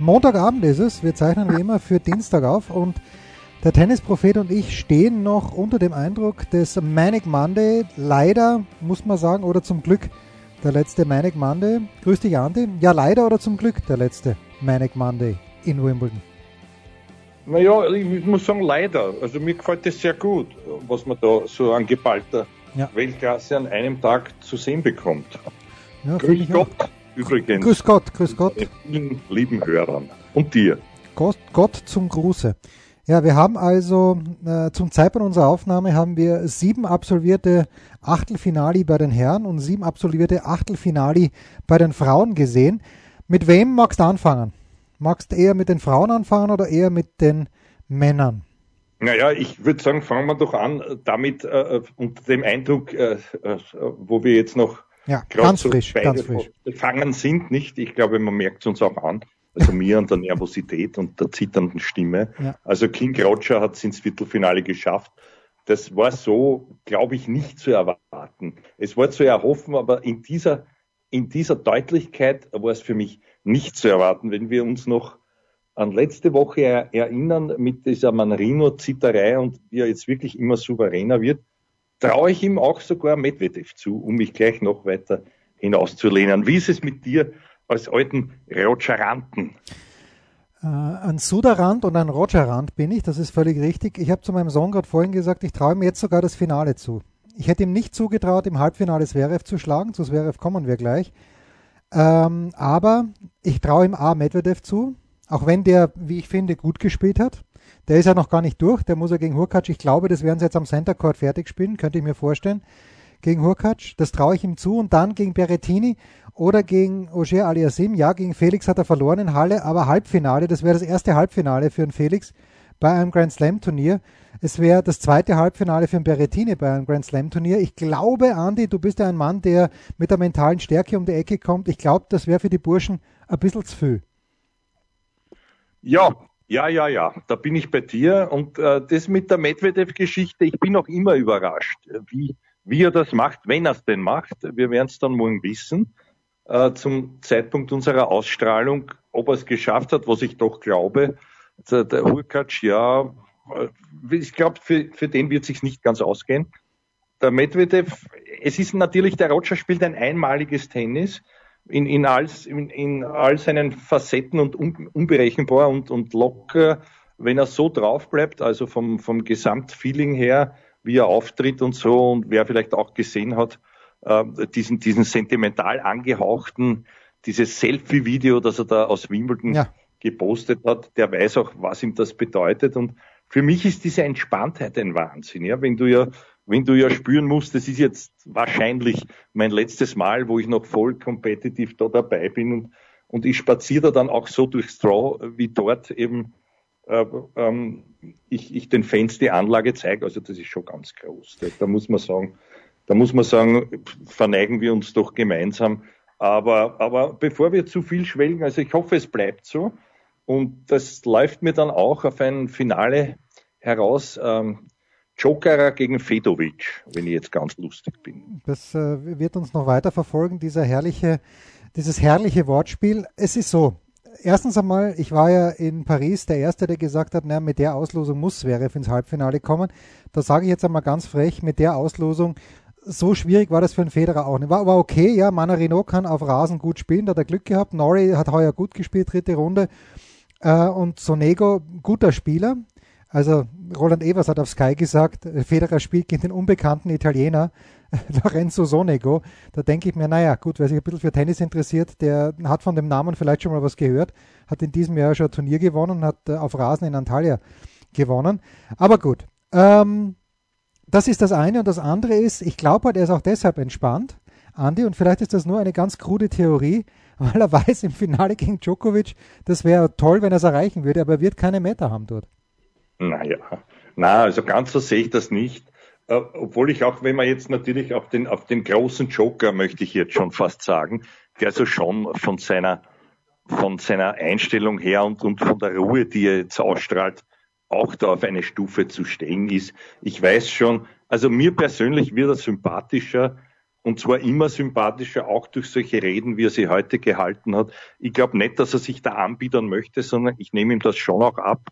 Montagabend ist es. Wir zeichnen wie immer für Dienstag auf und der Tennisprophet und ich stehen noch unter dem Eindruck des Manic Monday. Leider, muss man sagen, oder zum Glück der letzte Manic Monday. Grüß dich, Andi. Ja, leider oder zum Glück der letzte Manic Monday in Wimbledon. Naja, ich muss sagen, leider. Also mir gefällt das sehr gut, was man da so an geballter ja. Weltklasse an einem Tag zu sehen bekommt. Ja, Grüß Gott auch. Übrigens. Grüß Gott, grüß Gott. Vielen lieben Hörern. Und dir. Gott, Gott zum Gruße. Ja, wir haben also äh, zum Zeitpunkt unserer Aufnahme haben wir sieben absolvierte Achtelfinali bei den Herren und sieben absolvierte Achtelfinali bei den Frauen gesehen. Mit wem magst du anfangen? Magst du eher mit den Frauen anfangen oder eher mit den Männern? Naja, ich würde sagen, fangen wir doch an damit äh, unter dem Eindruck, äh, äh, wo wir jetzt noch ja, ganz so frisch, ganz frisch. befangen sind, nicht? Ich glaube, man merkt es uns auch an. Also mir an der Nervosität und der zitternden Stimme. Ja. Also King Roger hat es ins Viertelfinale geschafft. Das war so, glaube ich, nicht zu erwarten. Es war zu erhoffen, aber in dieser, in dieser Deutlichkeit war es für mich nicht zu erwarten. Wenn wir uns noch an letzte Woche erinnern mit dieser Manrino-Zitterei und wie er jetzt wirklich immer souveräner wird, traue ich ihm auch sogar Medvedev zu, um mich gleich noch weiter hinauszulehnen. Wie ist es mit dir als alten Rogeranten? Äh, ein Suderant und ein Rogerant bin ich, das ist völlig richtig. Ich habe zu meinem Sohn gerade vorhin gesagt, ich traue ihm jetzt sogar das Finale zu. Ich hätte ihm nicht zugetraut, im Halbfinale Zverev zu schlagen, zu Zverev kommen wir gleich. Ähm, aber ich traue ihm A. Medvedev zu, auch wenn der, wie ich finde, gut gespielt hat. Der ist ja noch gar nicht durch. Der muss ja gegen Hurkacz. Ich glaube, das werden sie jetzt am Center Court fertig spielen, könnte ich mir vorstellen. Gegen Hurkacz. Das traue ich ihm zu. Und dann gegen Berrettini oder gegen Ogier Aliasim. Ja, gegen Felix hat er verloren in Halle, aber Halbfinale. Das wäre das erste Halbfinale für einen Felix bei einem Grand Slam Turnier. Es wäre das zweite Halbfinale für einen Berrettini bei einem Grand Slam Turnier. Ich glaube, Andi, du bist ja ein Mann, der mit der mentalen Stärke um die Ecke kommt. Ich glaube, das wäre für die Burschen ein bisschen zu viel. Ja, ja, ja, ja, da bin ich bei dir. Und äh, das mit der Medvedev-Geschichte, ich bin auch immer überrascht, wie, wie er das macht, wenn er es denn macht. Wir werden es dann morgen wissen, äh, zum Zeitpunkt unserer Ausstrahlung, ob er es geschafft hat, was ich doch glaube. Der, der Hurkacz, ja, äh, ich glaube, für, für den wird sich nicht ganz ausgehen. Der Medvedev, es ist natürlich, der Roger spielt ein einmaliges Tennis in, in, all, in, in all seinen Facetten und un, unberechenbar und, und locker, wenn er so drauf bleibt, also vom, vom Gesamtfeeling her, wie er auftritt und so und wer vielleicht auch gesehen hat, äh, diesen, diesen sentimental angehauchten, dieses Selfie-Video, das er da aus Wimbledon ja. gepostet hat, der weiß auch, was ihm das bedeutet und für mich ist diese Entspanntheit ein Wahnsinn, ja, wenn du ja wenn du ja spüren musst, das ist jetzt wahrscheinlich mein letztes Mal, wo ich noch voll competitive da dabei bin und, und ich spaziere da dann auch so durchs Straw, wie dort eben äh, ähm, ich, ich den Fans die Anlage zeige. Also das ist schon ganz groß. Da, da muss man sagen, da muss man sagen, verneigen wir uns doch gemeinsam. Aber, aber bevor wir zu viel schwelgen, also ich hoffe, es bleibt so. Und das läuft mir dann auch auf ein Finale heraus. Ähm, Jokerer gegen Fedovic, wenn ich jetzt ganz lustig bin. Das äh, wird uns noch weiter verfolgen, dieser herrliche, dieses herrliche Wortspiel. Es ist so, erstens einmal, ich war ja in Paris der Erste, der gesagt hat, naja, mit der Auslosung muss Zverev ins Halbfinale kommen. Da sage ich jetzt einmal ganz frech, mit der Auslosung, so schwierig war das für einen Federer auch nicht. War, war okay, ja, Manarino kann auf Rasen gut spielen, da hat er Glück gehabt. Nori hat heuer gut gespielt, dritte Runde. Äh, und Sonego, guter Spieler. Also Roland Evers hat auf Sky gesagt, Federer spielt gegen den unbekannten Italiener Lorenzo Sonego. Da denke ich mir, naja, gut, wer sich ein bisschen für Tennis interessiert, der hat von dem Namen vielleicht schon mal was gehört, hat in diesem Jahr schon ein Turnier gewonnen und hat äh, auf Rasen in Antalya gewonnen. Aber gut, ähm, das ist das eine. Und das andere ist, ich glaube halt, er ist auch deshalb entspannt, Andi, und vielleicht ist das nur eine ganz krude Theorie, weil er weiß, im Finale gegen Djokovic, das wäre toll, wenn er es erreichen würde, aber er wird keine Meta haben dort. Naja, na, also ganz so sehe ich das nicht. Äh, obwohl ich auch, wenn man jetzt natürlich auf den, auf den großen Joker, möchte ich jetzt schon fast sagen, der so schon von seiner, von seiner Einstellung her und, und von der Ruhe, die er jetzt ausstrahlt, auch da auf eine Stufe zu stehen ist. Ich weiß schon, also mir persönlich wird er sympathischer und zwar immer sympathischer, auch durch solche Reden, wie er sie heute gehalten hat. Ich glaube nicht, dass er sich da anbiedern möchte, sondern ich nehme ihm das schon auch ab.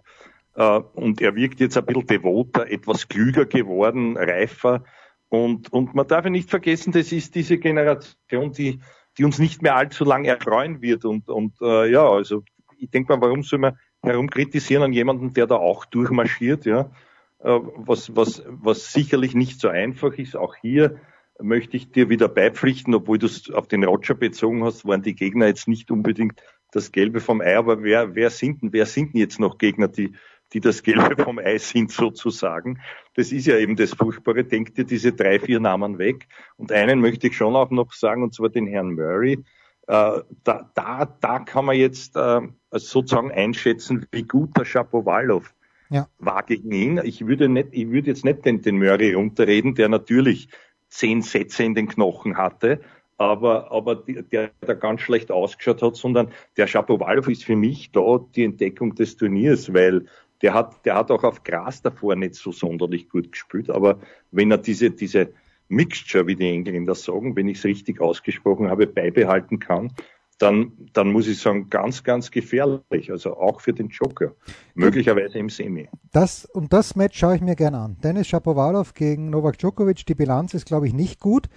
Äh, und er wirkt jetzt ein bisschen devoter, etwas klüger geworden, reifer. Und, und man darf ja nicht vergessen, das ist diese Generation, die, die uns nicht mehr allzu lange erfreuen wird. Und, und äh, ja, also ich denke mal, warum soll man herumkritisieren an jemanden, der da auch durchmarschiert, ja, äh, was, was, was sicherlich nicht so einfach ist. Auch hier möchte ich dir wieder beipflichten, obwohl du es auf den Roger bezogen hast, waren die Gegner jetzt nicht unbedingt das Gelbe vom Ei, aber wer, wer sind denn, wer sind denn jetzt noch Gegner, die, die das Gelbe vom Ei sind sozusagen? Das ist ja eben das Furchtbare. Denk dir diese drei, vier Namen weg. Und einen möchte ich schon auch noch sagen, und zwar den Herrn Murray. Äh, da, da, da kann man jetzt äh, sozusagen einschätzen, wie gut der Shapovalov ja. war gegen ihn. Ich würde nicht, ich würde jetzt nicht den, den Murray runterreden, der natürlich zehn Sätze in den Knochen hatte, aber, aber der, der ganz schlecht ausgeschaut hat, sondern der Shapovalov ist für mich da die Entdeckung des Turniers, weil der hat, der hat auch auf Gras davor nicht so sonderlich gut gespielt, aber wenn er diese, diese Mixture, wie die Engländer sagen, wenn ich es richtig ausgesprochen habe, beibehalten kann, dann, dann muss ich sagen, ganz, ganz gefährlich. Also auch für den Joker. Möglicherweise im Semi. Das, und das Match schaue ich mir gerne an. Dennis Shapovalov gegen Novak Djokovic. Die Bilanz ist, glaube ich, nicht gut.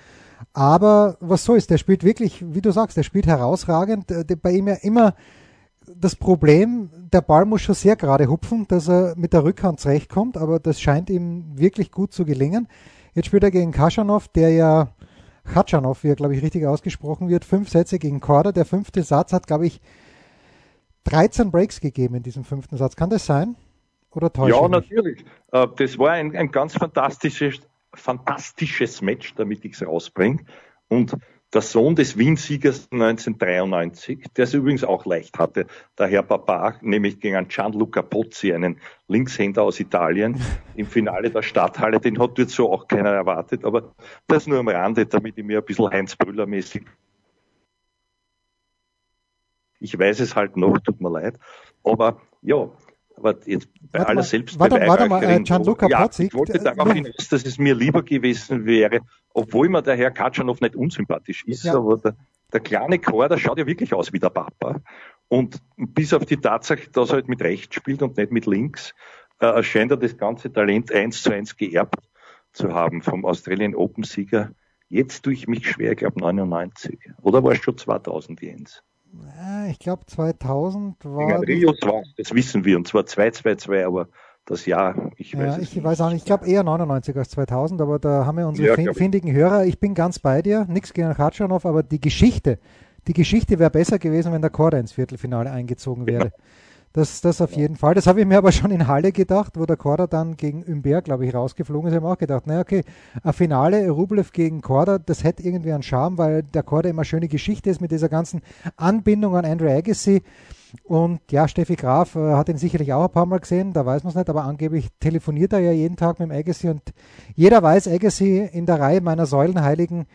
Aber was so ist, der spielt wirklich, wie du sagst, der spielt herausragend. Äh, bei ihm ja immer das Problem, der Ball muss schon sehr gerade hupfen, dass er mit der Rückhand zurechtkommt, aber das scheint ihm wirklich gut zu gelingen. Jetzt spielt er gegen Kaschanov, der ja Khachanov, wie er, glaube ich, richtig ausgesprochen wird. Fünf Sätze gegen Korda. Der fünfte Satz hat, glaube ich, 13 Breaks gegeben in diesem fünften Satz. Kann das sein? Oder täusche Ja, natürlich. Äh, das war ein, ein ganz fantastisches, fantastisches Match, damit ich es rausbringe. Und der Sohn des Wien-Siegers 1993, der es übrigens auch leicht hatte, der Herr Papa, nämlich gegen Gianluca Pozzi, einen Linkshänder aus Italien, im Finale der Stadthalle, den hat jetzt so auch keiner erwartet, aber das nur am Rande, damit ich mir ein bisschen Heinz Brüller-mäßig ich weiß es halt noch, tut mir leid. Aber ja, aber jetzt bei warte aller Selbstbeweihräucherung. Warte, warte mal, äh, Gianluca ja. Ich wollte darauf hinaus, dass es mir lieber gewesen wäre, obwohl mir der Herr Katschanow nicht unsympathisch ist, ja. aber der, der kleine Chor, der schaut ja wirklich aus wie der Papa. Und bis auf die Tatsache, dass er halt mit rechts spielt und nicht mit links, äh, scheint er das ganze Talent eins zu eins geerbt zu haben vom Australian Open Sieger. Jetzt tue ich mich schwer, ich glaube 99. Oder war es schon 2000, Jens? Ich glaube 2000 war. Ja, Rio war das wissen wir, und zwar 222, aber das Jahr, ich weiß ja, ich nicht. weiß auch nicht, ich glaube eher 99 als 2000, aber da haben wir unsere ja, findigen Hörer. Ich bin ganz bei dir, nichts gegen Khatschanov, aber die Geschichte, die Geschichte wäre besser gewesen, wenn der Korda ins Viertelfinale eingezogen wäre. Ja. Das, das auf jeden Fall. Das habe ich mir aber schon in Halle gedacht, wo der Korda dann gegen Umber, glaube ich, rausgeflogen ist. Ich habe auch gedacht, naja, okay, ein Finale Rublev gegen Korda, das hätte irgendwie einen Charme, weil der Korda immer schöne Geschichte ist mit dieser ganzen Anbindung an Andrew Agassi. Und ja, Steffi Graf äh, hat ihn sicherlich auch ein paar Mal gesehen, da weiß man es nicht, aber angeblich telefoniert er ja jeden Tag mit dem Agassi und jeder weiß, Agassi in der Reihe meiner Säulenheiligen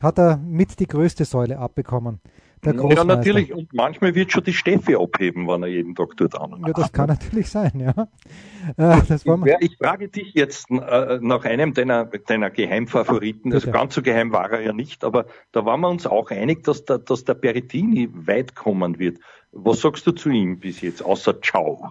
hat er mit die größte Säule abbekommen. Der ja, natürlich. Und manchmal wird schon die Steffi abheben, wenn er jeden Tag dort an. Ja, das kann natürlich sein, ja. Äh, ich, ich, frage dich jetzt äh, nach einem deiner, deiner Geheimfavoriten. Also ganz so geheim war er ja nicht, aber da waren wir uns auch einig, dass der, dass der Berettini weit kommen wird. Was sagst du zu ihm bis jetzt, außer Ciao?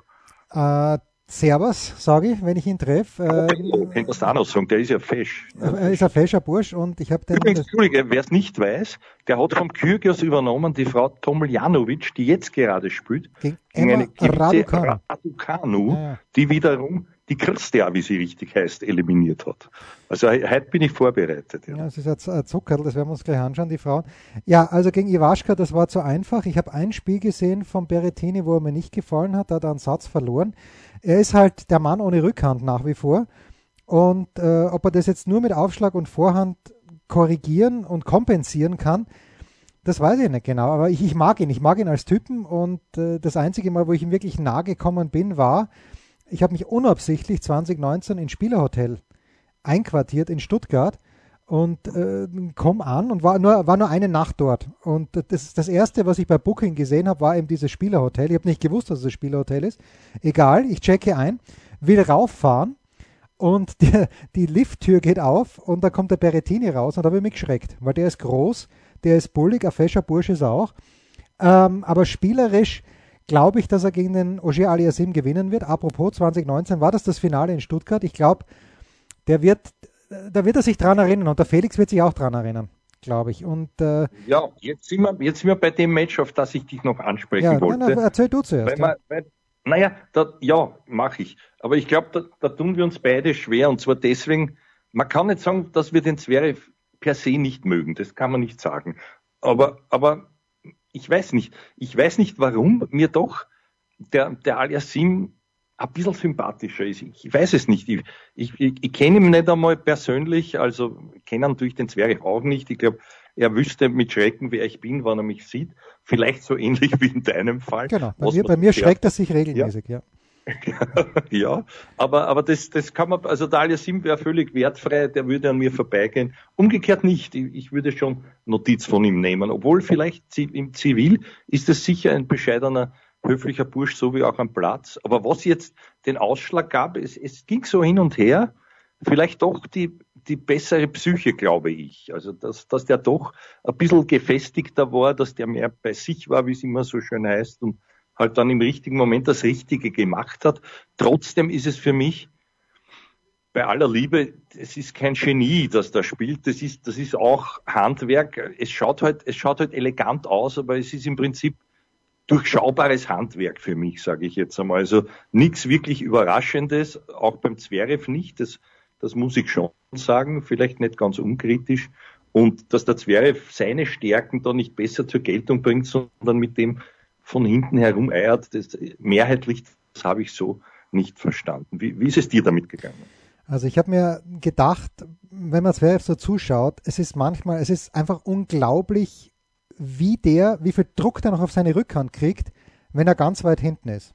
Äh, Servus, sage ich, wenn ich ihn treffe. Äh, kann das auch noch sagen, der ist ja fesch. Er ist ein fescher Bursch und ich habe den. Übrigens, Entschuldige, wer es nicht weiß, der hat vom Kyrgios übernommen die Frau Tomiljanovic, die jetzt gerade spielt, gegen, gegen eine Raducanu, Raducanu ja, die wiederum die Christia, wie sie richtig heißt, eliminiert hat. Also heute bin ich vorbereitet. Ja, ja es ist ein Zuckerl, das werden wir uns gleich anschauen, die Frauen. Ja, also gegen Iwaschka, das war zu einfach. Ich habe ein Spiel gesehen von Berettini, wo er mir nicht gefallen hat, da hat er einen Satz verloren. Er ist halt der Mann ohne Rückhand nach wie vor. Und äh, ob er das jetzt nur mit Aufschlag und Vorhand korrigieren und kompensieren kann, das weiß ich nicht genau. Aber ich, ich mag ihn. Ich mag ihn als Typen. Und äh, das einzige Mal, wo ich ihm wirklich nahe gekommen bin, war ich habe mich unabsichtlich 2019 ins Spielerhotel einquartiert in Stuttgart und äh, komm an und war nur, war nur eine Nacht dort. Und das, das erste, was ich bei Booking gesehen habe, war eben dieses Spielerhotel. Ich habe nicht gewusst, dass es das Spielerhotel ist. Egal, ich checke ein, will rauffahren und die, die Lifttür geht auf und da kommt der Berettini raus und da habe ich mich geschreckt, weil der ist groß, der ist bullig, ein fescher Bursche ist er auch. Ähm, aber spielerisch glaube ich, dass er gegen den Ogier Aliasim gewinnen wird. Apropos 2019 war das das Finale in Stuttgart. Ich glaube, der wird, da wird er sich dran erinnern und der Felix wird sich auch dran erinnern, glaube ich. Und, äh, ja, jetzt sind, wir, jetzt sind wir bei dem Match, auf das ich dich noch ansprechen ja, wollte. Nein, erzähl du zuerst. Weil man, weil, naja, da, ja, mache ich. Aber ich glaube, da, da, tun wir uns beide schwer und zwar deswegen, man kann nicht sagen, dass wir den Zverev per se nicht mögen, das kann man nicht sagen. Aber, aber ich weiß nicht, ich weiß nicht, warum mir doch der, der Aliasim ein bisschen sympathischer ist. Ich weiß es nicht. Ich, ich, ich kenne ihn nicht einmal persönlich, also kenne natürlich den Zwerg auch nicht. Ich glaube, er wüsste mit Schrecken, wer ich bin, wann er mich sieht. Vielleicht so ähnlich wie in deinem Fall. Genau, bei mir, bei mir schreckt er sich regelmäßig, ja. ja. ja, aber, aber das, das kann man, also Dalia Sim wäre völlig wertfrei, der würde an mir vorbeigehen. Umgekehrt nicht. Ich, ich würde schon Notiz von ihm nehmen. Obwohl vielleicht im Zivil ist es sicher ein bescheidener höflicher Bursch, so wie auch am Platz. Aber was jetzt den Ausschlag gab, es, es ging so hin und her, vielleicht doch die, die bessere Psyche, glaube ich. Also, dass, dass der doch ein bisschen gefestigter war, dass der mehr bei sich war, wie es immer so schön heißt, und halt dann im richtigen Moment das Richtige gemacht hat. Trotzdem ist es für mich, bei aller Liebe, es ist kein Genie, das da spielt. Das ist, das ist auch Handwerk. Es schaut halt, es schaut halt elegant aus, aber es ist im Prinzip durchschaubares Handwerk für mich, sage ich jetzt einmal. Also nichts wirklich Überraschendes, auch beim Zverev nicht, das, das muss ich schon sagen, vielleicht nicht ganz unkritisch. Und dass der Zverev seine Stärken da nicht besser zur Geltung bringt, sondern mit dem von hinten herum eiert, das mehrheitlich, das habe ich so nicht verstanden. Wie, wie ist es dir damit gegangen? Also ich habe mir gedacht, wenn man Zverev so zuschaut, es ist manchmal, es ist einfach unglaublich, wie der, wie viel Druck der noch auf seine Rückhand kriegt, wenn er ganz weit hinten ist.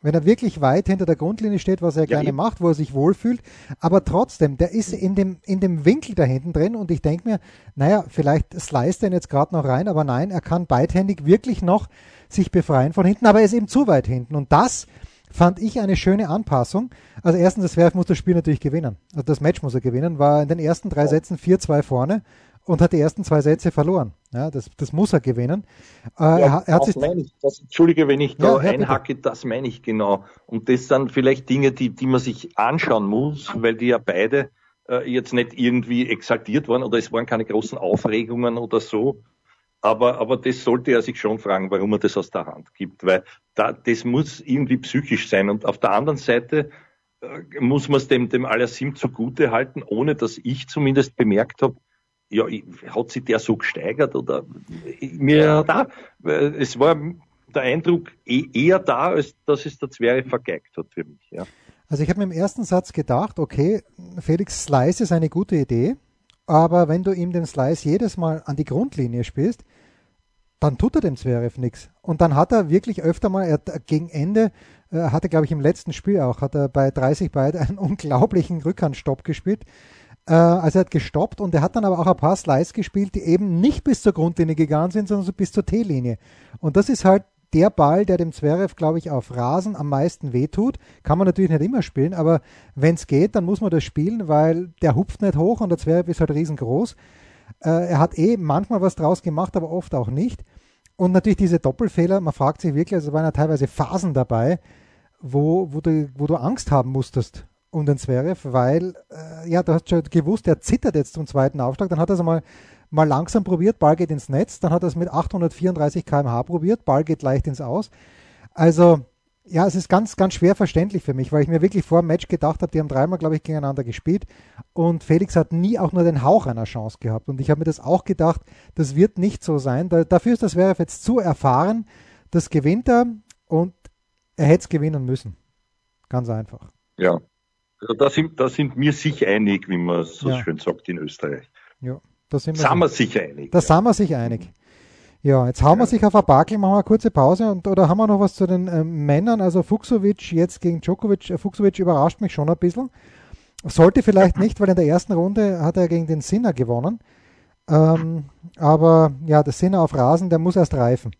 Wenn er wirklich weit hinter der Grundlinie steht, was er ja, gerne eben. macht, wo er sich wohlfühlt, aber trotzdem, der ist in dem, in dem Winkel da hinten drin und ich denke mir, naja, vielleicht sliced er ihn jetzt gerade noch rein, aber nein, er kann beidhändig wirklich noch sich befreien von hinten, aber er ist eben zu weit hinten und das fand ich eine schöne Anpassung. Also erstens, das Werf muss das Spiel natürlich gewinnen. Also das Match muss er gewinnen, war in den ersten drei Sätzen 4-2 vorne und hat die ersten zwei Sätze verloren. Ja, das, das muss er gewinnen. Äh, ja, er, er hat sich ich, das, Entschuldige, wenn ich da ja, einhacke, das meine ich genau. Und das sind vielleicht Dinge, die, die man sich anschauen muss, weil die ja beide äh, jetzt nicht irgendwie exaltiert waren oder es waren keine großen Aufregungen oder so. Aber, aber das sollte er sich schon fragen, warum er das aus der Hand gibt, weil da, das muss irgendwie psychisch sein. Und auf der anderen Seite äh, muss man es dem, dem Alassim zugute halten, ohne dass ich zumindest bemerkt habe, ja, hat sich der so gesteigert oder mir da, es war der Eindruck eh, eher da, als dass es der Zwerg vergeigt hat für mich. Ja. Also ich habe mir im ersten Satz gedacht, okay, Felix Slice ist eine gute Idee, aber wenn du ihm den Slice jedes Mal an die Grundlinie spielst, dann tut er dem Zverev nichts. Und dann hat er wirklich öfter mal, er, gegen Ende, äh, hatte glaube ich im letzten Spiel auch, hat er bei 30 beide einen unglaublichen Rückhandstopp gespielt. Äh, also er hat gestoppt und er hat dann aber auch ein paar Slides gespielt, die eben nicht bis zur Grundlinie gegangen sind, sondern so bis zur T-Linie. Und das ist halt der Ball, der dem Zverev, glaube ich, auf Rasen am meisten wehtut. Kann man natürlich nicht immer spielen, aber wenn es geht, dann muss man das spielen, weil der hupft nicht hoch und der Zverev ist halt riesengroß. Äh, er hat eh manchmal was draus gemacht, aber oft auch nicht. Und natürlich diese Doppelfehler, man fragt sich wirklich, also waren ja teilweise Phasen dabei, wo, wo, du, wo du Angst haben musstest, um den Zverev, weil, äh, ja, du hast schon gewusst, er zittert jetzt zum zweiten Aufschlag, dann hat er es mal, mal langsam probiert, Ball geht ins Netz, dann hat er es mit 834 km/h probiert, Ball geht leicht ins Aus. Also, ja, es ist ganz, ganz schwer verständlich für mich, weil ich mir wirklich vor dem Match gedacht habe, die haben dreimal, glaube ich, gegeneinander gespielt und Felix hat nie auch nur den Hauch einer Chance gehabt. Und ich habe mir das auch gedacht, das wird nicht so sein. Da, dafür ist das Zverev jetzt zu erfahren, das gewinnt er und er hätte es gewinnen müssen. Ganz einfach. Ja, da sind, da sind wir sich einig, wie man so ja. schön sagt in Österreich. Ja, da sind wir, sind wir sich einig. Da ja. sind wir sich einig. Ja, jetzt hauen wir sich auf ein Bakel, machen wir eine kurze Pause und oder haben wir noch was zu den äh, Männern? Also Fuchsovic jetzt gegen Djokovic. Äh, Fuchsovic überrascht mich schon ein bisschen. Sollte vielleicht nicht, weil in der ersten Runde hat er gegen den Sinner gewonnen. Ähm, aber ja, der Sinner auf Rasen, der muss erst reifen,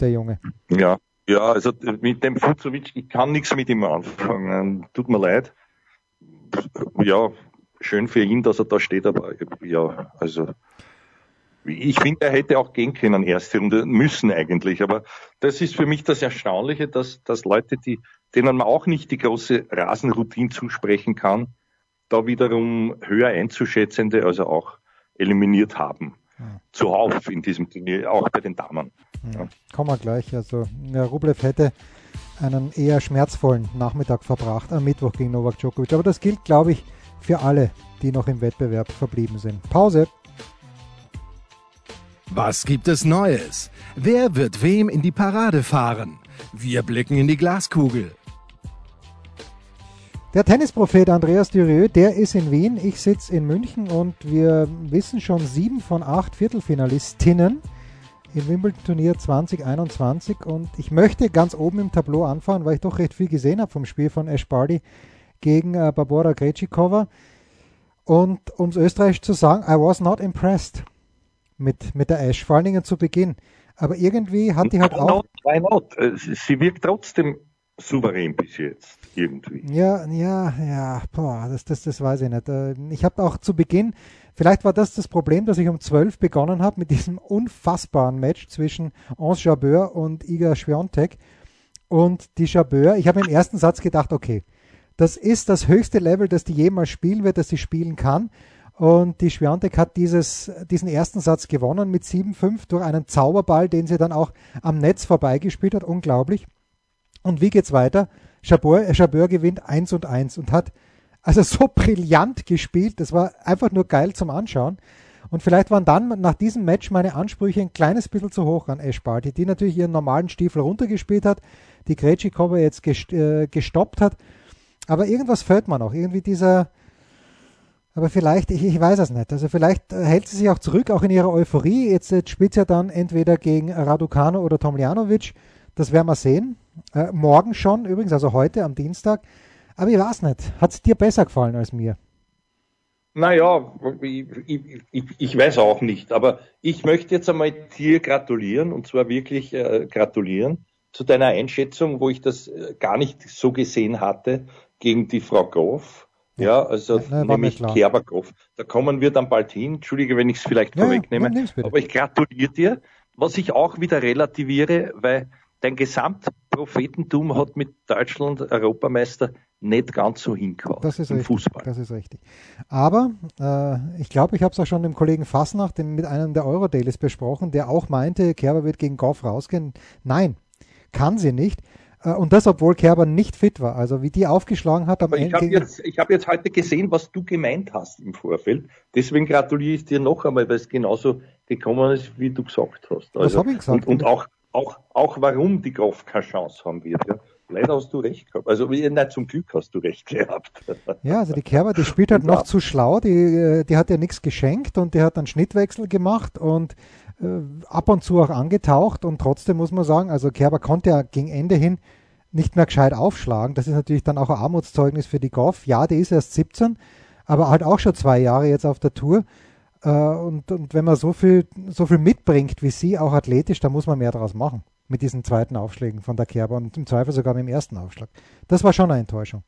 der Junge. Ja, ja, also mit dem Fuchsovic, ich kann nichts mit ihm anfangen. Tut mir leid. Ja, schön für ihn, dass er da steht, aber ja, also ich finde, er hätte auch gehen können, erste Runde, müssen eigentlich. Aber das ist für mich das Erstaunliche, dass, dass Leute, die, denen man auch nicht die große Rasenroutine zusprechen kann, da wiederum höher einzuschätzende, also auch eliminiert haben. Ja. Zuhauf in diesem Turnier, auch bei den Damen. Ja. Kommen wir gleich. Also, ja, Rublev hätte einen eher schmerzvollen Nachmittag verbracht am Mittwoch gegen Novak Djokovic. Aber das gilt, glaube ich, für alle, die noch im Wettbewerb verblieben sind. Pause. Was gibt es Neues? Wer wird wem in die Parade fahren? Wir blicken in die Glaskugel. Der Tennisprophet Andreas Dürieu, der ist in Wien, ich sitze in München und wir wissen schon sieben von acht Viertelfinalistinnen im Wimbledon-Turnier 2021 und ich möchte ganz oben im Tableau anfangen, weil ich doch recht viel gesehen habe vom Spiel von Ash Barty gegen äh, Barbora Krejcikova und um es österreichisch zu sagen, I was not impressed mit, mit der Ash, vor allen Dingen zu Beginn. Aber irgendwie hat die halt auch. Not, why not? Äh, sie wirkt trotzdem souverän bis jetzt, irgendwie. Ja, ja, ja, boah, das, das, das weiß ich nicht. Äh, ich habe auch zu Beginn, vielleicht war das das Problem, dass ich um 12 begonnen habe mit diesem unfassbaren Match zwischen Anse Jabeur und Iga Schwiontek. Und die Jabeur, ich habe im ersten Satz gedacht, okay, das ist das höchste Level, das die jemals spielen wird, das sie spielen kann. Und die Schwiontek hat dieses, diesen ersten Satz gewonnen mit 7-5 durch einen Zauberball, den sie dann auch am Netz vorbeigespielt hat. Unglaublich. Und wie geht's weiter? Jabeur, Jabeur gewinnt 1 und 1 und hat also so brillant gespielt. Das war einfach nur geil zum Anschauen. Und vielleicht waren dann nach diesem Match meine Ansprüche ein kleines bisschen zu hoch an Ash Barty, die natürlich ihren normalen Stiefel runtergespielt hat, die Krejcikova jetzt äh, gestoppt hat. Aber irgendwas fällt mir noch. Irgendwie dieser, aber vielleicht, ich, ich weiß es nicht. Also vielleicht äh, hält sie sich auch zurück, auch in ihrer Euphorie. Jetzt, jetzt spielt sie ja dann entweder gegen Raducano oder Tomljanovic. Das werden wir sehen. Äh, morgen schon übrigens, also heute am Dienstag. Aber ich weiß nicht. Hat es dir besser gefallen als mir? Naja, ich, ich, ich, ich weiß auch nicht. Aber ich möchte jetzt einmal dir gratulieren und zwar wirklich äh, gratulieren zu deiner Einschätzung, wo ich das äh, gar nicht so gesehen hatte gegen die Frau Goff ja, also ja, nämlich Kerberkopf. Da kommen wir dann bald hin. Entschuldige, wenn ich es vielleicht ja, vorwegnehme. Ja, aber ich gratuliere dir, was ich auch wieder relativiere, weil dein Gesamtprophetentum hat mit Deutschland Europameister nicht ganz so hingehauen das ist im richtig, Fußball. Das ist richtig. Aber äh, ich glaube, ich habe es auch schon dem Kollegen Fassnacht mit einem der Eurodailies besprochen, der auch meinte, Kerber wird gegen Goff rausgehen. Nein, kann sie nicht. Äh, und das, obwohl Kerber nicht fit war. Also wie die aufgeschlagen hat am Aber Ende. Ich habe jetzt, hab jetzt heute gesehen, was du gemeint hast im Vorfeld. Deswegen gratuliere ich dir noch einmal, weil es genauso gekommen ist, wie du gesagt hast. Also, was habe ich gesagt? Und, und auch, auch, auch warum die Kraft keine Chance haben wird. Ja. Leider hast du recht gehabt. Also nicht zum Glück hast du recht gehabt. Ja, also die Kerber, die spielt halt noch zu schlau, die, äh, die hat ja nichts geschenkt und die hat einen Schnittwechsel gemacht und äh, ab und zu auch angetaucht und trotzdem muss man sagen, also Kerber konnte ja gegen Ende hin nicht mehr gescheit aufschlagen. Das ist natürlich dann auch ein Armutszeugnis für die Goff. Ja, die ist erst 17, aber halt auch schon zwei Jahre jetzt auf der Tour. Äh, und, und wenn man so viel, so viel mitbringt wie sie, auch athletisch, dann muss man mehr daraus machen. Mit diesen zweiten Aufschlägen von der Kerber und im Zweifel sogar mit dem ersten Aufschlag. Das war schon eine Enttäuschung.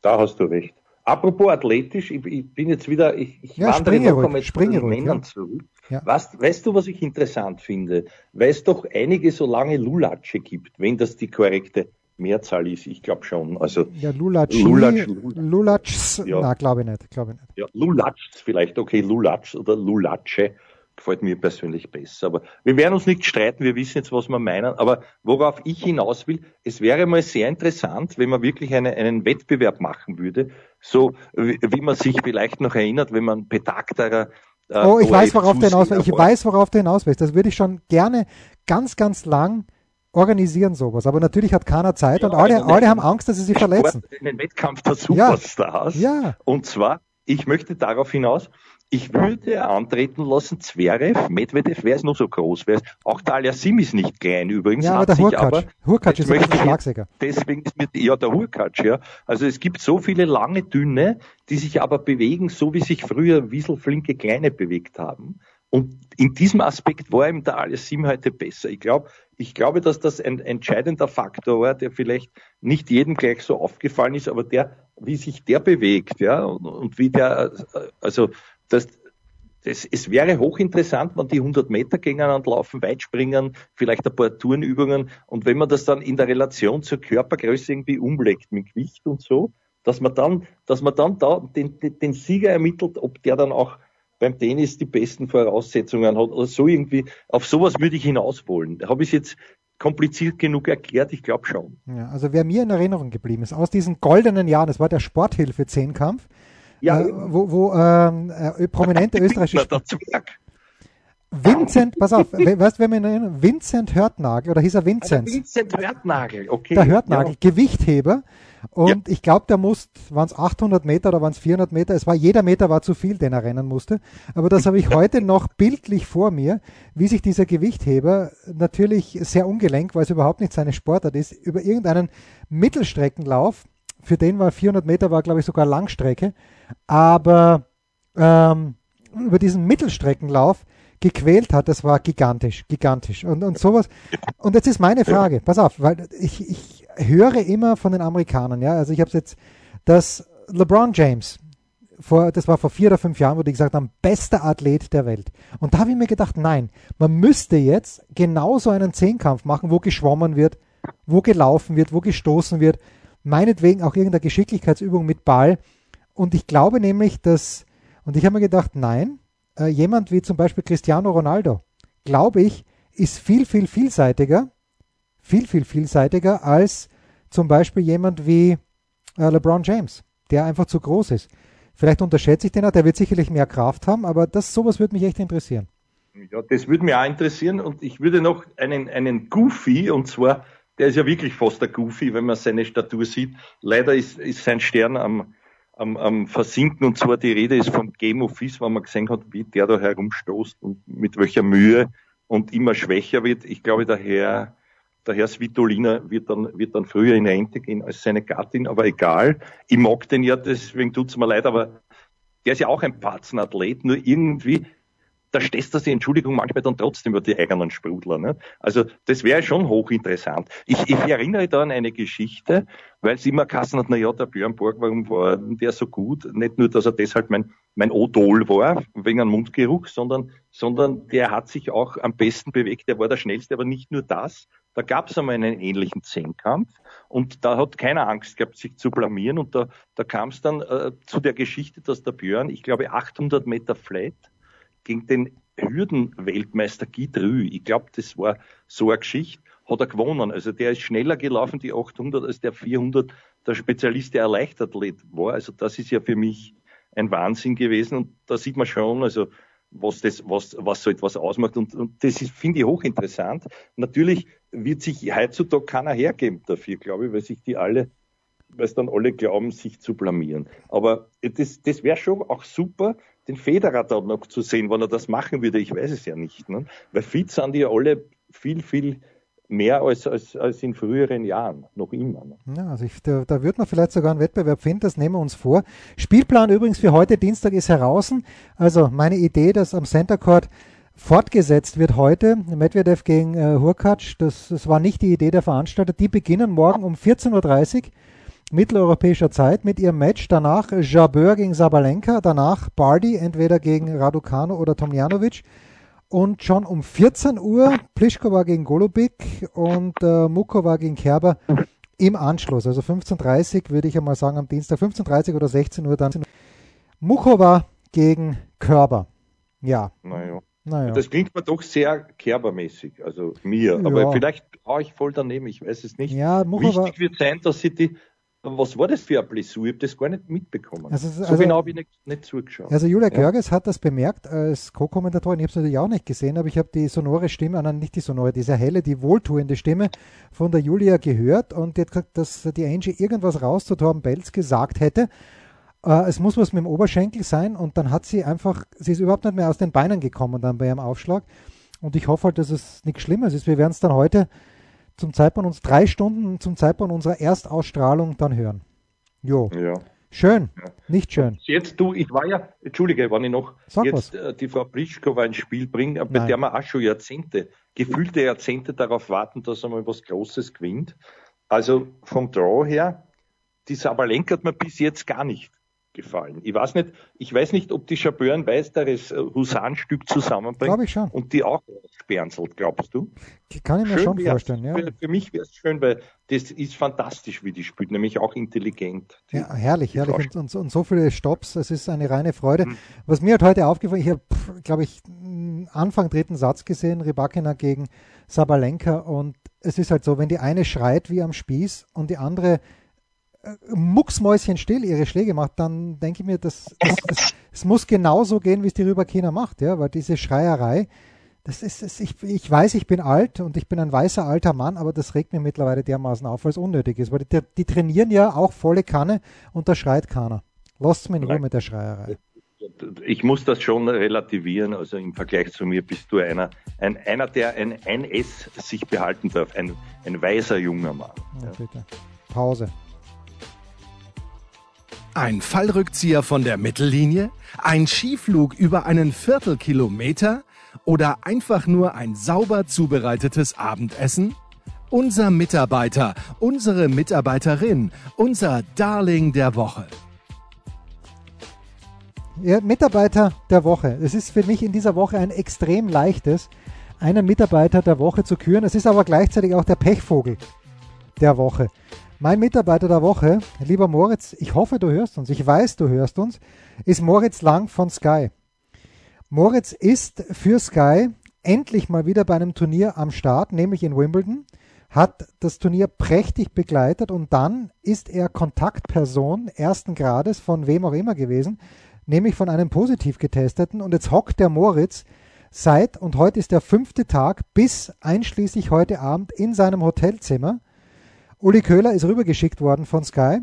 Da hast du recht. Apropos athletisch, ich, ich bin jetzt wieder, ich, ich ja, wandere noch ruhig, zu den ruhig, Männern ja. zurück. Ja. Weißt, weißt, du, was ich interessant finde? Weil es doch einige so lange Lulatsche gibt, wenn das die korrekte Mehrzahl ist, ich glaube schon. Also ja, Lulatschi, Lulatsch, Lulatschs, ja. na, glaube ich nicht, glaube ich nicht. Ja, Lulatschs vielleicht, okay, Lulatsch oder Lulatsche gefällt mir persönlich besser. Aber wir werden uns nicht streiten, wir wissen jetzt, was wir meinen. Aber worauf ich hinaus will, es wäre mal sehr interessant, wenn man wirklich eine, einen Wettbewerb machen würde, so wie, wie man sich vielleicht noch erinnert, wenn man betagterer äh, oh, ich weiß, worauf du hinaus willst. Ich weiß, worauf du hinaus willst. Das würde ich schon gerne ganz, ganz lang organisieren sowas. Aber natürlich hat keiner Zeit ja, und alle, alle haben Angst, dass sie sich verletzen. Einen Wettkampf der Superstars. Ja. ja. Und zwar, ich möchte darauf hinaus, ich würde antreten lassen, Zverev, Medvedev, wer ist noch so groß? Wer ist, auch der Aliasim ist nicht klein übrigens. Ja, aber der Hurkacz. Hurkacz ist ein Schlagsäger. Deswegen ist mir, ja, der Hurkacz, ja. Also es gibt so viele lange, dünne, die sich aber bewegen, so wie sich früher Wieselflinke Kleine bewegt haben. Und in diesem Aspekt war ihm der Aliasim heute besser. Ich glaube, ich glaube, dass das ein entscheidender Faktor war, der vielleicht nicht jedem gleich so aufgefallen ist, aber der, wie sich der bewegt, ja, und, und wie der, also das, das, es wäre hochinteressant, wenn die 100 Meter gegeneinander laufen, Weitspringen, vielleicht ein paar Turnübungen und wenn man das dann in der Relation zur Körpergröße irgendwie umlegt mit Gewicht und so, dass man dann, dass man dann da den, den Sieger ermittelt, ob der dann auch beim Tennis die besten Voraussetzungen hat oder so irgendwie. Auf sowas würde ich hinaus wollen. Habe ich jetzt kompliziert genug erklärt? Ich glaube schon. Ja, also wer mir in Erinnerung geblieben ist, aus diesen goldenen Jahren, das war der Sporthilfe-Zehnkampf, ja, äh, wo, wo ähm, äh, prominente österreichische Vincent, pass auf, weißt du, wer mir erinnert? Vincent Hörtnagel, oder hieß er Vincent? Also Vincent Hörtnagel, okay. Der Hörtnagel, ja. Gewichtheber. Und ja. ich glaube, der muss, waren es 800 Meter oder waren es 400 Meter? Es war, jeder Meter war zu viel, den er rennen musste. Aber das habe ich heute noch bildlich vor mir, wie sich dieser Gewichtheber natürlich sehr ungelenk, weil es überhaupt nicht seine Sportart ist, über irgendeinen Mittelstreckenlauf, für den war 400 Meter, war glaube ich sogar Langstrecke, aber ähm, über diesen Mittelstreckenlauf gequält hat, das war gigantisch, gigantisch. Und, und sowas. Und jetzt ist meine Frage, pass auf, weil ich, ich höre immer von den Amerikanern, ja, also ich habe jetzt, dass LeBron James, vor, das war vor vier oder fünf Jahren, wo die gesagt haben, bester Athlet der Welt. Und da habe ich mir gedacht, nein, man müsste jetzt genauso einen Zehnkampf machen, wo geschwommen wird, wo gelaufen wird, wo gestoßen wird, meinetwegen auch irgendeine Geschicklichkeitsübung mit Ball. Und ich glaube nämlich, dass, und ich habe mir gedacht, nein, äh, jemand wie zum Beispiel Cristiano Ronaldo, glaube ich, ist viel, viel vielseitiger, viel, viel vielseitiger als zum Beispiel jemand wie äh, LeBron James, der einfach zu groß ist. Vielleicht unterschätze ich den, der wird sicherlich mehr Kraft haben, aber das sowas würde mich echt interessieren. Ja, das würde mich auch interessieren und ich würde noch einen, einen Goofy, und zwar, der ist ja wirklich fast der Goofy, wenn man seine Statur sieht. Leider ist, ist sein Stern am, am, am Versinken und zwar die Rede ist vom Game Office, wo man gesehen hat, wie der da herumstoßt und mit welcher Mühe und immer schwächer wird. Ich glaube, der Herr, der Herr Svitolina wird dann, wird dann früher in Rente gehen als seine Gattin, aber egal. Ich mag den ja, deswegen tut's mir leid, aber der ist ja auch ein Patzenathlet, nur irgendwie da stehst du die Entschuldigung manchmal dann trotzdem über die eigenen Sprudler. Ne? Also das wäre schon hochinteressant. Ich, ich erinnere da an eine Geschichte, weil es immer Kassen hat, na ja, der Björn Borg, warum war der so gut? Nicht nur, dass er deshalb mein, mein Odol war, wegen einem Mundgeruch, sondern, sondern der hat sich auch am besten bewegt, der war der schnellste, aber nicht nur das. Da gab es einmal einen ähnlichen Zehnkampf und da hat keiner Angst gehabt, sich zu blamieren und da, da kam es dann äh, zu der Geschichte, dass der Björn, ich glaube 800 Meter flat, gegen den Hürdenweltmeister Guy Drü, ich glaube, das war so eine Geschichte, hat er gewonnen. Also der ist schneller gelaufen, die 800, als der 400 der Spezialist, der Leichtathlet war. Also das ist ja für mich ein Wahnsinn gewesen und da sieht man schon, also was das, was, was so etwas ausmacht und, und das finde ich hochinteressant. Natürlich wird sich heutzutage keiner hergeben dafür, glaube ich, weil sich die alle weil es dann alle glauben, sich zu blamieren. Aber das, das wäre schon auch super, den Federer da noch zu sehen, wenn er das machen würde. Ich weiß es ja nicht. Ne? Weil fit sind die ja alle viel, viel mehr als, als, als in früheren Jahren, noch immer. Ne? Ja, also ich, da, da wird man vielleicht sogar einen Wettbewerb finden, das nehmen wir uns vor. Spielplan übrigens für heute Dienstag ist heraus. Also meine Idee, dass am Center Court fortgesetzt wird heute, Medvedev gegen äh, Hurkacz, das, das war nicht die Idee der Veranstalter. Die beginnen morgen um 14.30 Uhr mitteleuropäischer Zeit mit ihrem Match. Danach Jabeur gegen Sabalenka, danach Bardi entweder gegen Raducano oder Tomjanovic. Und schon um 14 Uhr Pliskova gegen Golubik und äh, Mukova gegen Kerber im Anschluss. Also 15.30 würde ich einmal sagen am Dienstag, 15.30 oder 16 Uhr dann. Mukova gegen Körber. Ja. Naja. Naja. Das klingt mir doch sehr kerbermäßig, also mir. Ja. Aber vielleicht brauche ich voll daneben, ich weiß es nicht. Ja, Mukova, Wichtig wird sein, dass sie die was war das für eine Blessur? Ich habe das gar nicht mitbekommen. Also, so also, genau habe ich nicht, nicht zugeschaut. Also Julia ja. Görges hat das bemerkt als Co-Kommentatorin. Ich habe es natürlich auch nicht gesehen, aber ich habe die sonore Stimme, nein, nicht die sonore, diese helle, die wohltuende Stimme von der Julia gehört und die hat gesagt, dass die Angie irgendwas raus zu Torben Belz gesagt hätte. Äh, es muss was mit dem Oberschenkel sein und dann hat sie einfach, sie ist überhaupt nicht mehr aus den Beinen gekommen dann bei ihrem Aufschlag. Und ich hoffe halt, dass es nichts Schlimmes ist. Wir werden es dann heute zum Zeitpunkt uns drei Stunden zum Zeitpunkt unserer Erstausstrahlung dann hören. Jo. Ja. Schön, ja. nicht schön. Jetzt du, ich war ja, entschuldige, wenn ich noch Sag jetzt äh, die Frau Prischkova ins Spiel bringe, bei Nein. der wir auch schon Jahrzehnte, gefühlte Jahrzehnte darauf warten, dass er mal was Großes gewinnt. Also vom Draw her, die Sabalenka hat mir bis jetzt gar nicht gefallen. Ich weiß nicht, ich weiß nicht, ob die Schabeur weiteres äh, Husarenstück zusammenbringt Glaube ich schon. und die auch sperrenzelt, glaubst du? Kann ich mir schön schon vorstellen, ja. Für, für mich wäre es schön, weil das ist fantastisch, wie die spielt, nämlich auch intelligent. Die, ja, herrlich, herrlich. Und, und, und, so viele Stops, es ist eine reine Freude. Mhm. Was mir hat heute aufgefallen, ich habe, glaube ich, Anfang dritten Satz gesehen, Rybakina gegen Sabalenka und es ist halt so, wenn die eine schreit wie am Spieß und die andere mucksmäuschenstill ihre Schläge macht, dann denke ich mir, das, das, das, es muss genauso gehen, wie es die Rüberkiner macht, ja, weil diese Schreierei, das ist, das, ich, ich weiß, ich bin alt und ich bin ein weißer alter Mann, aber das regt mir mittlerweile dermaßen auf, weil es unnötig ist, weil die, die trainieren ja auch volle Kanne und da schreit keiner. Lasst mir in Ruhe mit der Schreierei. Ich muss das schon relativieren, also im Vergleich zu mir bist du einer, ein, einer der ein, ein S sich behalten darf, ein, ein weiser junger Mann. Ja, bitte. Pause. Ein Fallrückzieher von der Mittellinie? Ein Skiflug über einen Viertelkilometer? Oder einfach nur ein sauber zubereitetes Abendessen? Unser Mitarbeiter, unsere Mitarbeiterin, unser Darling der Woche. Ja, Mitarbeiter der Woche. Es ist für mich in dieser Woche ein extrem leichtes, einen Mitarbeiter der Woche zu küren. Es ist aber gleichzeitig auch der Pechvogel der Woche. Mein Mitarbeiter der Woche, lieber Moritz, ich hoffe, du hörst uns, ich weiß, du hörst uns, ist Moritz Lang von Sky. Moritz ist für Sky endlich mal wieder bei einem Turnier am Start, nämlich in Wimbledon, hat das Turnier prächtig begleitet und dann ist er Kontaktperson ersten Grades von wem auch immer gewesen, nämlich von einem positiv getesteten. Und jetzt hockt der Moritz seit, und heute ist der fünfte Tag, bis einschließlich heute Abend in seinem Hotelzimmer Uli Köhler ist rübergeschickt worden von Sky.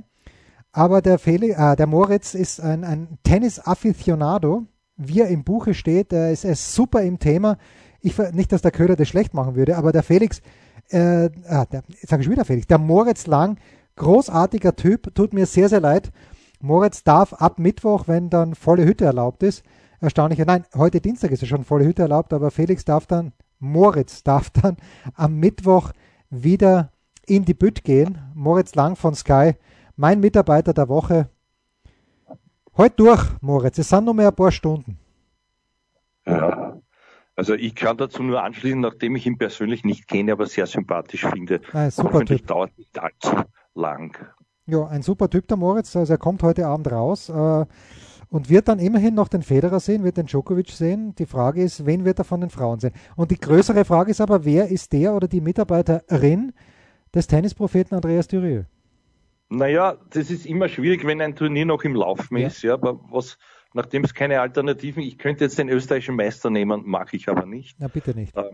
Aber der, Feli, äh, der Moritz ist ein, ein Tennis-Afficionado, wie er im Buche steht. Er ist, er ist super im Thema. Ich, nicht, dass der Köhler das schlecht machen würde, aber der Felix, äh, ah, der, jetzt sage ich wieder Felix, der Moritz Lang, großartiger Typ, tut mir sehr, sehr leid. Moritz darf ab Mittwoch, wenn dann volle Hütte erlaubt ist, erstaunlicher, nein, heute Dienstag ist ja schon volle Hütte erlaubt, aber Felix darf dann, Moritz darf dann am Mittwoch wieder in die Bütt gehen. Moritz Lang von Sky, mein Mitarbeiter der Woche. Heute durch, Moritz. Es sind nur mehr ein paar Stunden. Ja, also ich kann dazu nur anschließen, nachdem ich ihn persönlich nicht kenne, aber sehr sympathisch finde. Ein super Hoffentlich typ. dauert nicht allzu lang. Ja, ein super Typ, der Moritz. Also er kommt heute Abend raus äh, und wird dann immerhin noch den Federer sehen, wird den Djokovic sehen. Die Frage ist, wen wird er von den Frauen sehen? Und die größere Frage ist aber, wer ist der oder die Mitarbeiterin, des Tennispropheten Andreas Dürieu? Naja, das ist immer schwierig, wenn ein Turnier noch im Laufen ja. ist, ja, aber was, nachdem es keine Alternativen, ich könnte jetzt den österreichischen Meister nehmen, mache ich aber nicht. Na, bitte nicht. Äh,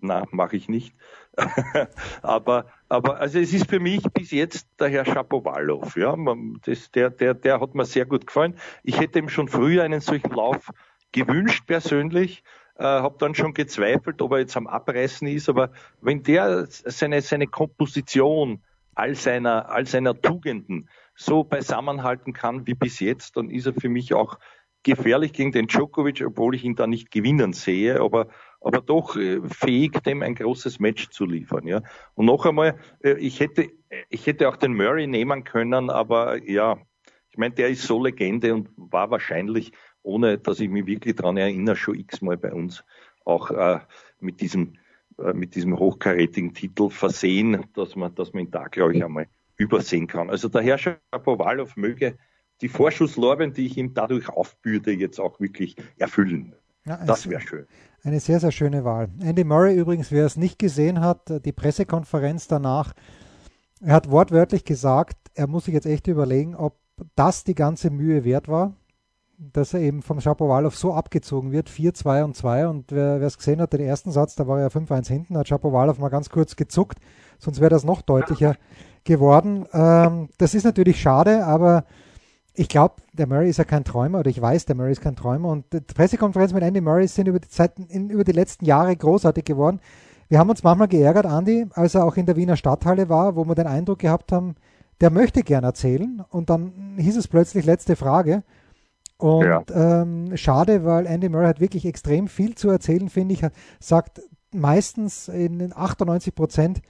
na, mache ich nicht. aber, aber, also es ist für mich bis jetzt der Herr Schapowalow, ja, das, der, der, der hat mir sehr gut gefallen. Ich hätte ihm schon früher einen solchen Lauf gewünscht persönlich, äh, habe dann schon gezweifelt, ob er jetzt am Abreißen ist, aber wenn der seine, seine Komposition all seiner, all seiner Tugenden so beisammenhalten kann wie bis jetzt, dann ist er für mich auch gefährlich gegen den Djokovic, obwohl ich ihn da nicht gewinnen sehe, aber, aber doch äh, fähig, dem ein großes Match zu liefern. Ja. Und noch einmal, äh, ich hätte, ich hätte auch den Murray nehmen können, aber ja, ich meine, der ist so Legende und war wahrscheinlich ohne dass ich mich wirklich daran erinnere, schon x-mal bei uns auch äh, mit diesem äh, mit diesem hochkarätigen Titel versehen, dass man, dass man ihn da, glaube ich, einmal übersehen kann. Also der Herr Schapowalow möge die Vorschusslorbeeren, die ich ihm dadurch aufbürde, jetzt auch wirklich erfüllen. Ja, das wäre schön. Eine sehr, sehr schöne Wahl. Andy Murray übrigens, wer es nicht gesehen hat, die Pressekonferenz danach, er hat wortwörtlich gesagt, er muss sich jetzt echt überlegen, ob das die ganze Mühe wert war dass er eben vom Schapowalow so abgezogen wird, 4, 2 und 2. Und wer es gesehen hat, den ersten Satz, da war er 5-1 hinten, hat Schapowalow mal ganz kurz gezuckt, sonst wäre das noch deutlicher geworden. Ähm, das ist natürlich schade, aber ich glaube, der Murray ist ja kein Träumer oder ich weiß, der Murray ist kein Träumer und die Pressekonferenzen mit Andy Murray sind über die, Zeit, in, über die letzten Jahre großartig geworden. Wir haben uns manchmal geärgert, Andy, als er auch in der Wiener Stadthalle war, wo wir den Eindruck gehabt haben, der möchte gern erzählen und dann hieß es plötzlich letzte Frage. Und ja. ähm, schade, weil Andy Murray hat wirklich extrem viel zu erzählen, finde ich. Sagt meistens in 98 Prozent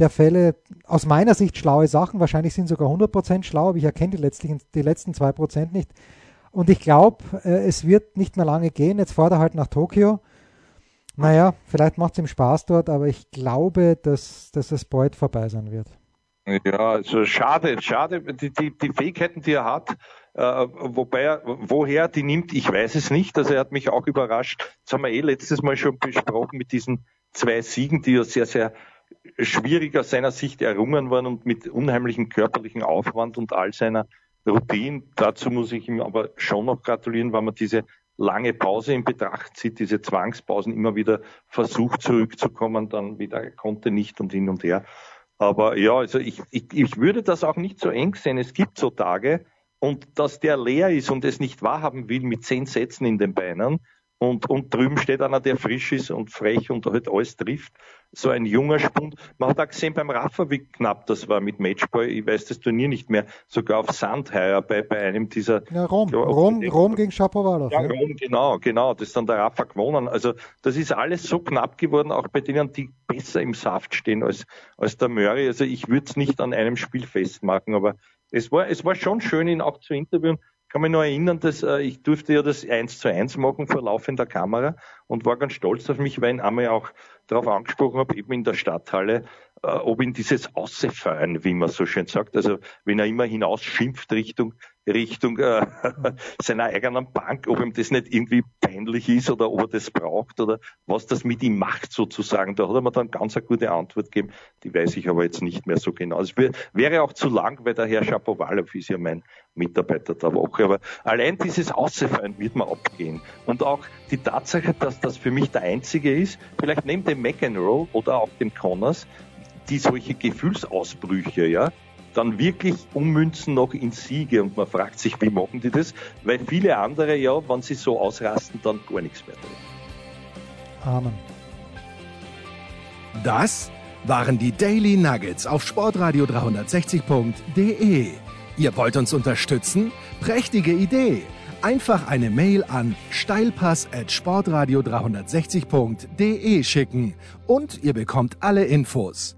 der Fälle aus meiner Sicht schlaue Sachen. Wahrscheinlich sind sogar 100% schlau, aber ich erkenne die, letztlichen, die letzten 2% nicht. Und ich glaube, äh, es wird nicht mehr lange gehen. Jetzt fährt er halt nach Tokio. Naja, vielleicht macht es ihm Spaß dort, aber ich glaube, dass, dass es bald vorbei sein wird. Ja, also schade, schade, die, die, die Fähigkeiten, die er hat, wobei er, woher die nimmt, ich weiß es nicht. Also er hat mich auch überrascht. Das haben wir eh letztes Mal schon besprochen mit diesen zwei Siegen, die ja sehr, sehr schwierig aus seiner Sicht errungen worden und mit unheimlichem körperlichen Aufwand und all seiner Routine. Dazu muss ich ihm aber schon noch gratulieren, weil man diese lange Pause in Betracht zieht, diese Zwangspausen immer wieder versucht zurückzukommen, dann wieder konnte nicht und hin und her. Aber ja, also ich, ich, ich würde das auch nicht so eng sehen. Es gibt so Tage und dass der leer ist und es nicht wahrhaben will mit zehn Sätzen in den Beinen, und, und drüben steht einer, der frisch ist und frech und halt alles trifft. So ein junger Spund. Man hat auch gesehen beim Rafa, wie knapp das war mit Matchball. Ich weiß das Turnier nicht mehr. Sogar auf Sandheuer bei, bei einem dieser. Ja, Rom. Ja, Rom, Rom gegen Shapovalov. Ja, ja, Rom, genau, genau. Das ist dann der Rafa gewonnen. Also, das ist alles so knapp geworden, auch bei denen, die besser im Saft stehen als, als der Murray. Also, ich würde es nicht an einem Spiel festmachen, aber es war, es war schon schön, ihn auch zu interviewen. Kann mich nur erinnern, dass äh, ich durfte ja das eins zu eins machen vor laufender Kamera und war ganz stolz auf mich, weil ich einmal auch darauf angesprochen habe, eben in der Stadthalle, ob ihn dieses Aussefeuern, wie man so schön sagt, also wenn er immer hinaus schimpft Richtung Richtung äh, seiner eigenen Bank, ob ihm das nicht irgendwie peinlich ist oder ob er das braucht oder was das mit ihm macht sozusagen. Da hat er mir dann ganz eine gute Antwort gegeben, die weiß ich aber jetzt nicht mehr so genau. Es wäre auch zu lang, weil der Herr Schapowalow ist ja mein Mitarbeiter der Woche. Aber allein dieses Aussefallen wird mir abgehen. Und auch die Tatsache, dass das für mich der einzige ist, vielleicht neben dem McEnroe oder auch dem Connors, die solche Gefühlsausbrüche, ja, dann wirklich ummünzen noch in Siege. Und man fragt sich, wie machen die das? Weil viele andere ja, wenn sie so ausrasten, dann gar nichts mehr drin. Amen. Das waren die Daily Nuggets auf sportradio 360.de. Ihr wollt uns unterstützen? Prächtige Idee! Einfach eine Mail an steilpass at sportradio 360.de schicken und ihr bekommt alle Infos.